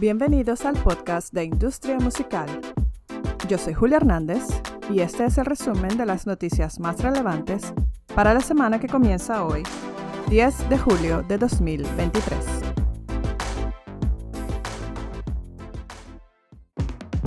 Bienvenidos al podcast de Industria Musical. Yo soy Julia Hernández y este es el resumen de las noticias más relevantes para la semana que comienza hoy, 10 de julio de 2023.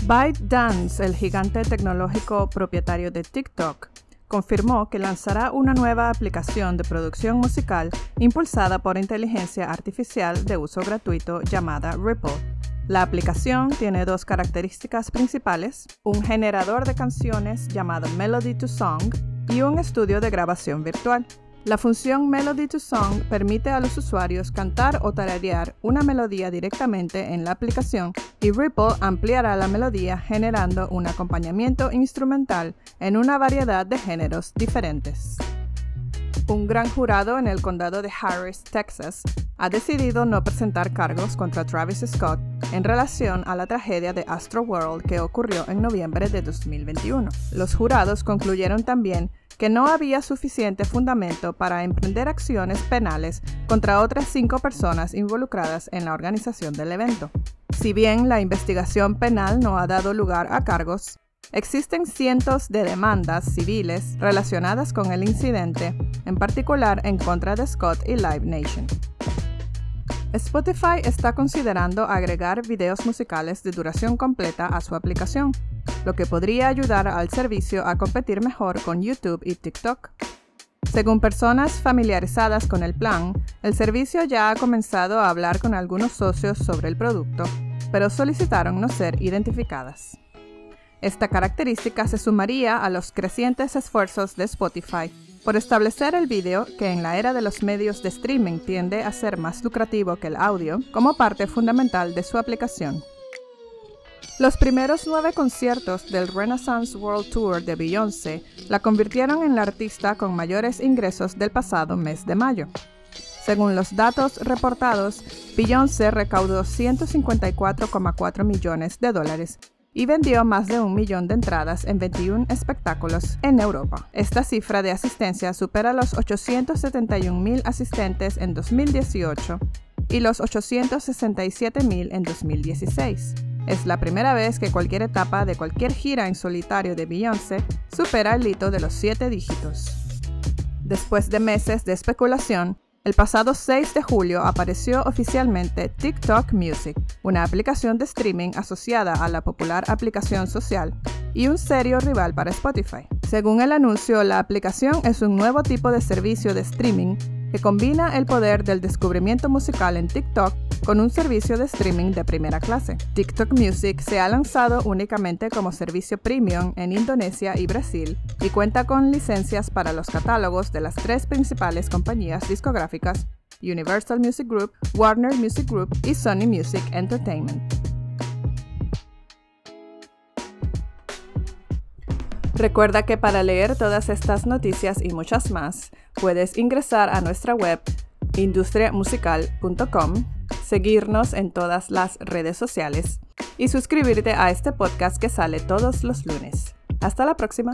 ByteDance, el gigante tecnológico propietario de TikTok, confirmó que lanzará una nueva aplicación de producción musical impulsada por inteligencia artificial de uso gratuito llamada Ripple. La aplicación tiene dos características principales, un generador de canciones llamado Melody to Song y un estudio de grabación virtual. La función Melody to Song permite a los usuarios cantar o tararear una melodía directamente en la aplicación y Ripple ampliará la melodía generando un acompañamiento instrumental en una variedad de géneros diferentes. Un gran jurado en el condado de Harris, Texas, ha decidido no presentar cargos contra Travis Scott en relación a la tragedia de Astro World que ocurrió en noviembre de 2021. Los jurados concluyeron también que no había suficiente fundamento para emprender acciones penales contra otras cinco personas involucradas en la organización del evento. Si bien la investigación penal no ha dado lugar a cargos, existen cientos de demandas civiles relacionadas con el incidente, en particular en contra de Scott y Live Nation. Spotify está considerando agregar videos musicales de duración completa a su aplicación, lo que podría ayudar al servicio a competir mejor con YouTube y TikTok. Según personas familiarizadas con el plan, el servicio ya ha comenzado a hablar con algunos socios sobre el producto, pero solicitaron no ser identificadas. Esta característica se sumaría a los crecientes esfuerzos de Spotify por establecer el vídeo, que en la era de los medios de streaming tiende a ser más lucrativo que el audio, como parte fundamental de su aplicación. Los primeros nueve conciertos del Renaissance World Tour de Beyoncé la convirtieron en la artista con mayores ingresos del pasado mes de mayo. Según los datos reportados, Beyoncé recaudó 154,4 millones de dólares y vendió más de un millón de entradas en 21 espectáculos en Europa. Esta cifra de asistencia supera los 871 mil asistentes en 2018 y los 867 mil en 2016. Es la primera vez que cualquier etapa de cualquier gira en solitario de Beyoncé supera el hito de los siete dígitos. Después de meses de especulación, el pasado 6 de julio apareció oficialmente TikTok Music, una aplicación de streaming asociada a la popular aplicación social y un serio rival para Spotify. Según el anuncio, la aplicación es un nuevo tipo de servicio de streaming que combina el poder del descubrimiento musical en TikTok con un servicio de streaming de primera clase. TikTok Music se ha lanzado únicamente como servicio premium en Indonesia y Brasil y cuenta con licencias para los catálogos de las tres principales compañías discográficas Universal Music Group, Warner Music Group y Sony Music Entertainment. Recuerda que para leer todas estas noticias y muchas más, puedes ingresar a nuestra web industriamusical.com, seguirnos en todas las redes sociales y suscribirte a este podcast que sale todos los lunes. Hasta la próxima.